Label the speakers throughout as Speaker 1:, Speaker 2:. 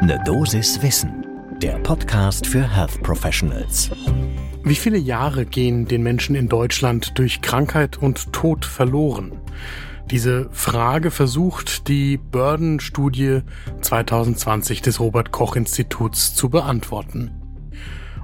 Speaker 1: Ne Dosis Wissen, der Podcast für Health Professionals.
Speaker 2: Wie viele Jahre gehen den Menschen in Deutschland durch Krankheit und Tod verloren? Diese Frage versucht die Burden-Studie 2020 des Robert Koch Instituts zu beantworten.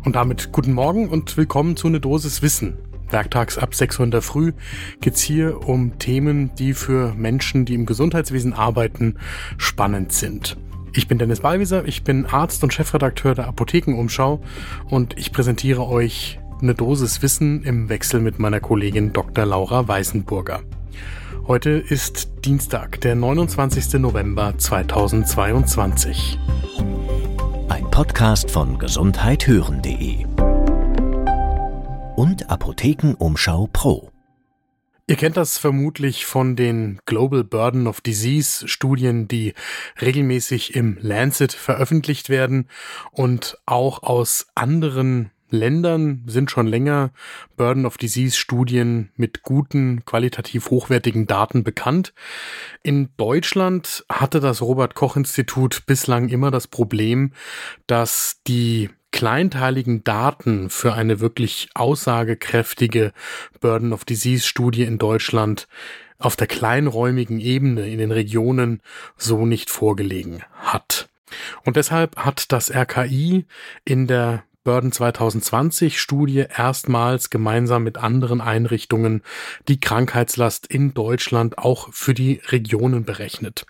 Speaker 2: Und damit guten Morgen und willkommen zu Ne Dosis Wissen. Werktags ab 6 Uhr in der Früh geht's hier um Themen, die für Menschen, die im Gesundheitswesen arbeiten, spannend sind. Ich bin Dennis Ballwieser, ich bin Arzt und Chefredakteur der Apothekenumschau und ich präsentiere euch eine Dosis Wissen im Wechsel mit meiner Kollegin Dr. Laura Weißenburger. Heute ist Dienstag, der 29. November 2022.
Speaker 1: Ein Podcast von gesundheithören.de und Apothekenumschau Pro.
Speaker 2: Ihr kennt das vermutlich von den Global Burden of Disease Studien, die regelmäßig im Lancet veröffentlicht werden und auch aus anderen Ländern sind schon länger Burden of Disease Studien mit guten, qualitativ hochwertigen Daten bekannt. In Deutschland hatte das Robert Koch Institut bislang immer das Problem, dass die kleinteiligen Daten für eine wirklich aussagekräftige Burden of Disease Studie in Deutschland auf der kleinräumigen Ebene in den Regionen so nicht vorgelegen hat. Und deshalb hat das RKI in der Burden 2020 Studie erstmals gemeinsam mit anderen Einrichtungen die Krankheitslast in Deutschland auch für die Regionen berechnet.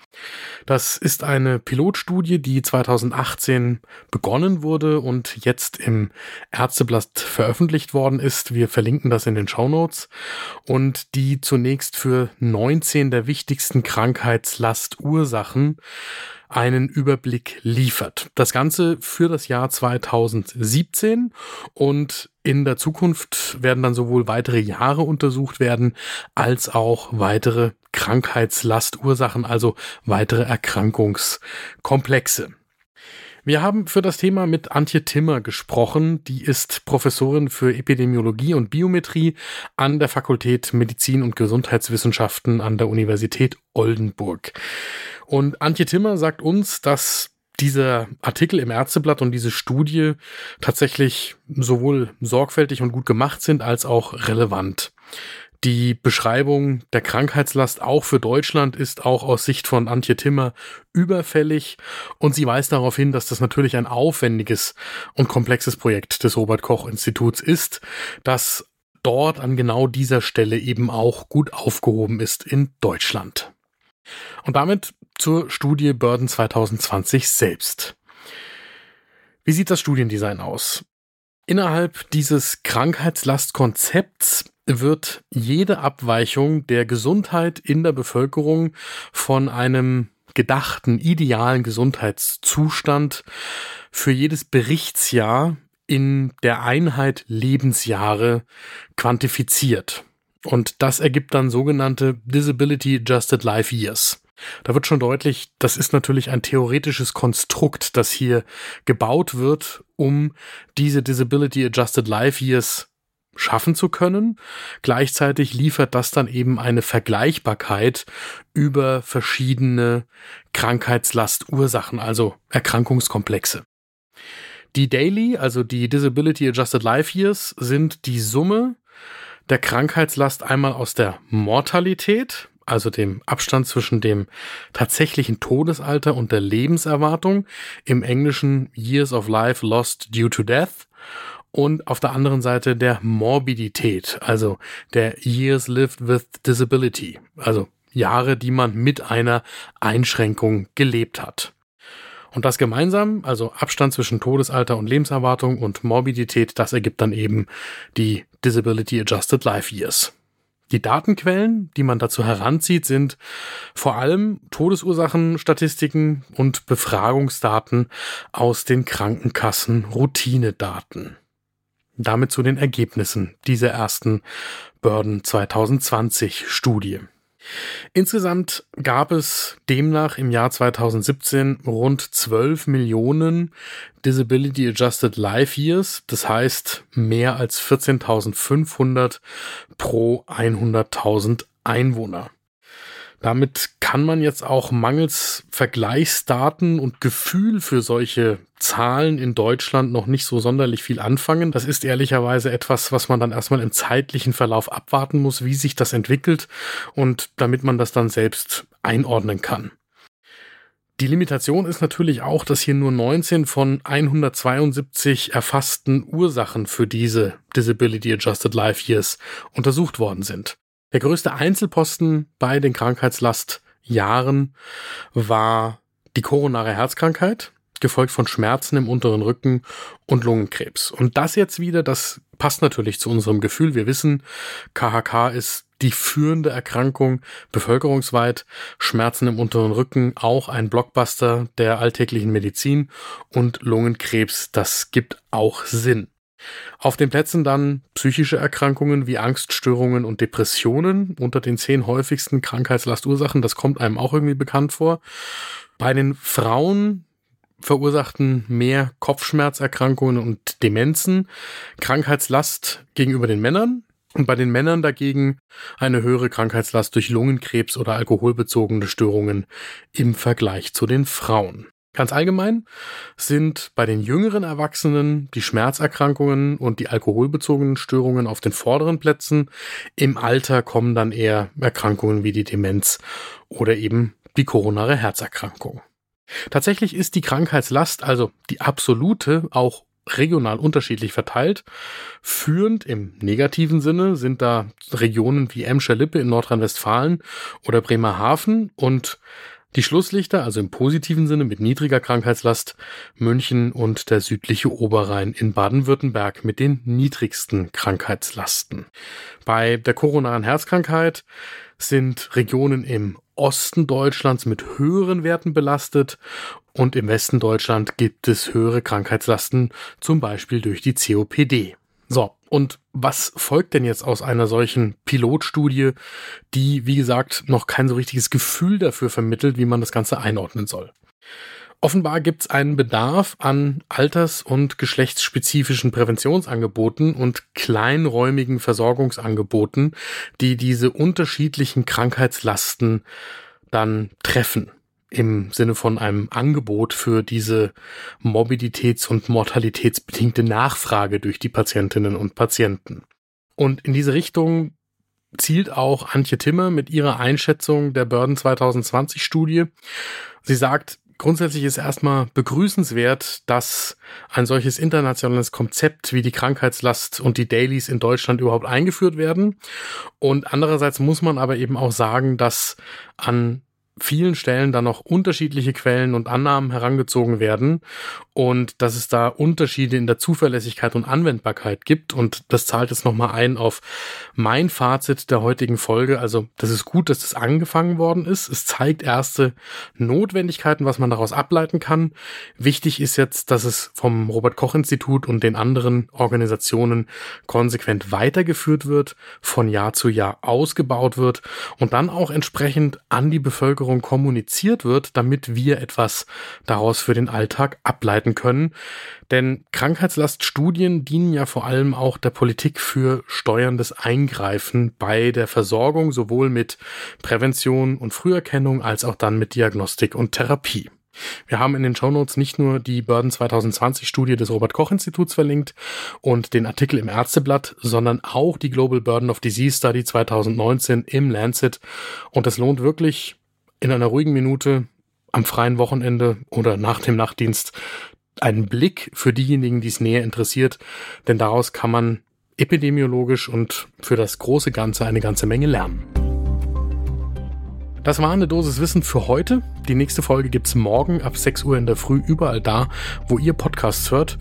Speaker 2: Das ist eine Pilotstudie, die 2018 begonnen wurde und jetzt im Ärzteblatt veröffentlicht worden ist. Wir verlinken das in den Show Notes und die zunächst für 19 der wichtigsten Krankheitslastursachen einen Überblick liefert. Das Ganze für das Jahr 2017 und in der Zukunft werden dann sowohl weitere Jahre untersucht werden, als auch weitere Krankheitslastursachen, also weitere Erkrankungskomplexe. Wir haben für das Thema mit Antje Timmer gesprochen. Die ist Professorin für Epidemiologie und Biometrie an der Fakultät Medizin und Gesundheitswissenschaften an der Universität Oldenburg. Und Antje Timmer sagt uns, dass dieser Artikel im Ärzteblatt und diese Studie tatsächlich sowohl sorgfältig und gut gemacht sind als auch relevant. Die Beschreibung der Krankheitslast auch für Deutschland ist auch aus Sicht von Antje Timmer überfällig und sie weist darauf hin, dass das natürlich ein aufwendiges und komplexes Projekt des Robert Koch Instituts ist, das dort an genau dieser Stelle eben auch gut aufgehoben ist in Deutschland. Und damit zur Studie Burden 2020 selbst. Wie sieht das Studiendesign aus? Innerhalb dieses Krankheitslastkonzepts wird jede Abweichung der Gesundheit in der Bevölkerung von einem gedachten idealen Gesundheitszustand für jedes Berichtsjahr in der Einheit Lebensjahre quantifiziert. Und das ergibt dann sogenannte Disability Adjusted Life Years. Da wird schon deutlich, das ist natürlich ein theoretisches Konstrukt, das hier gebaut wird, um diese Disability Adjusted Life Years schaffen zu können. Gleichzeitig liefert das dann eben eine Vergleichbarkeit über verschiedene Krankheitslastursachen, also Erkrankungskomplexe. Die Daily, also die Disability Adjusted Life Years, sind die Summe der Krankheitslast einmal aus der Mortalität, also dem Abstand zwischen dem tatsächlichen Todesalter und der Lebenserwartung, im Englischen Years of Life Lost Due to Death, und auf der anderen Seite der Morbidität, also der Years Lived with Disability, also Jahre, die man mit einer Einschränkung gelebt hat. Und das gemeinsam, also Abstand zwischen Todesalter und Lebenserwartung und Morbidität, das ergibt dann eben die Disability Adjusted Life Years. Die Datenquellen, die man dazu heranzieht, sind vor allem Todesursachenstatistiken und Befragungsdaten aus den Krankenkassen Routinedaten. Damit zu den Ergebnissen dieser ersten Burden 2020 Studie. Insgesamt gab es demnach im Jahr 2017 rund 12 Millionen Disability Adjusted Life Years, das heißt mehr als 14.500 pro 100.000 Einwohner. Damit kann man jetzt auch mangels Vergleichsdaten und Gefühl für solche Zahlen in Deutschland noch nicht so sonderlich viel anfangen. Das ist ehrlicherweise etwas, was man dann erstmal im zeitlichen Verlauf abwarten muss, wie sich das entwickelt und damit man das dann selbst einordnen kann. Die Limitation ist natürlich auch, dass hier nur 19 von 172 erfassten Ursachen für diese Disability Adjusted Life Years untersucht worden sind. Der größte Einzelposten bei den Krankheitslastjahren war die koronare Herzkrankheit, gefolgt von Schmerzen im unteren Rücken und Lungenkrebs. Und das jetzt wieder, das passt natürlich zu unserem Gefühl. Wir wissen, KHK ist die führende Erkrankung bevölkerungsweit. Schmerzen im unteren Rücken, auch ein Blockbuster der alltäglichen Medizin und Lungenkrebs, das gibt auch Sinn. Auf den Plätzen dann psychische Erkrankungen wie Angststörungen und Depressionen unter den zehn häufigsten Krankheitslastursachen. Das kommt einem auch irgendwie bekannt vor. Bei den Frauen verursachten mehr Kopfschmerzerkrankungen und Demenzen, Krankheitslast gegenüber den Männern und bei den Männern dagegen eine höhere Krankheitslast durch Lungenkrebs oder alkoholbezogene Störungen im Vergleich zu den Frauen. Ganz allgemein sind bei den jüngeren Erwachsenen die Schmerzerkrankungen und die alkoholbezogenen Störungen auf den vorderen Plätzen. Im Alter kommen dann eher Erkrankungen wie die Demenz oder eben die koronare Herzerkrankung. Tatsächlich ist die Krankheitslast, also die absolute, auch regional unterschiedlich verteilt. Führend im negativen Sinne sind da Regionen wie Emscher-Lippe in Nordrhein-Westfalen oder Bremerhaven und die Schlusslichter, also im positiven Sinne mit niedriger Krankheitslast, München und der südliche Oberrhein in Baden-Württemberg mit den niedrigsten Krankheitslasten. Bei der koronaren Herzkrankheit sind Regionen im Osten Deutschlands mit höheren Werten belastet und im Westen Deutschland gibt es höhere Krankheitslasten, zum Beispiel durch die COPD. So, und was folgt denn jetzt aus einer solchen Pilotstudie, die, wie gesagt, noch kein so richtiges Gefühl dafür vermittelt, wie man das Ganze einordnen soll? Offenbar gibt es einen Bedarf an alters- und geschlechtsspezifischen Präventionsangeboten und kleinräumigen Versorgungsangeboten, die diese unterschiedlichen Krankheitslasten dann treffen im Sinne von einem Angebot für diese morbiditäts- und mortalitätsbedingte Nachfrage durch die Patientinnen und Patienten. Und in diese Richtung zielt auch Antje Timmer mit ihrer Einschätzung der Burden 2020 Studie. Sie sagt, grundsätzlich ist erstmal begrüßenswert, dass ein solches internationales Konzept wie die Krankheitslast und die Dailies in Deutschland überhaupt eingeführt werden. Und andererseits muss man aber eben auch sagen, dass an vielen Stellen dann noch unterschiedliche Quellen und Annahmen herangezogen werden und dass es da Unterschiede in der Zuverlässigkeit und Anwendbarkeit gibt. Und das zahlt jetzt nochmal ein auf mein Fazit der heutigen Folge. Also das ist gut, dass das angefangen worden ist. Es zeigt erste Notwendigkeiten, was man daraus ableiten kann. Wichtig ist jetzt, dass es vom Robert Koch Institut und den anderen Organisationen konsequent weitergeführt wird, von Jahr zu Jahr ausgebaut wird und dann auch entsprechend an die Bevölkerung kommuniziert wird, damit wir etwas daraus für den Alltag ableiten ableiten können. Denn Krankheitslaststudien dienen ja vor allem auch der Politik für steuerndes Eingreifen bei der Versorgung, sowohl mit Prävention und Früherkennung als auch dann mit Diagnostik und Therapie. Wir haben in den Shownotes nicht nur die Burden 2020 Studie des Robert Koch Instituts verlinkt und den Artikel im Ärzteblatt, sondern auch die Global Burden of Disease Study 2019 im Lancet. Und es lohnt wirklich in einer ruhigen Minute am freien Wochenende oder nach dem Nachtdienst einen Blick für diejenigen, die es näher interessiert, denn daraus kann man epidemiologisch und für das große Ganze eine ganze Menge lernen. Das war eine Dosis Wissen für heute. Die nächste Folge gibt's morgen ab 6 Uhr in der Früh überall da, wo ihr Podcasts hört.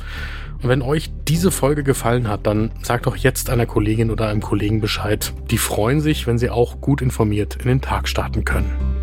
Speaker 2: Und wenn euch diese Folge gefallen hat, dann sagt doch jetzt einer Kollegin oder einem Kollegen Bescheid. Die freuen sich, wenn sie auch gut informiert in den Tag starten können.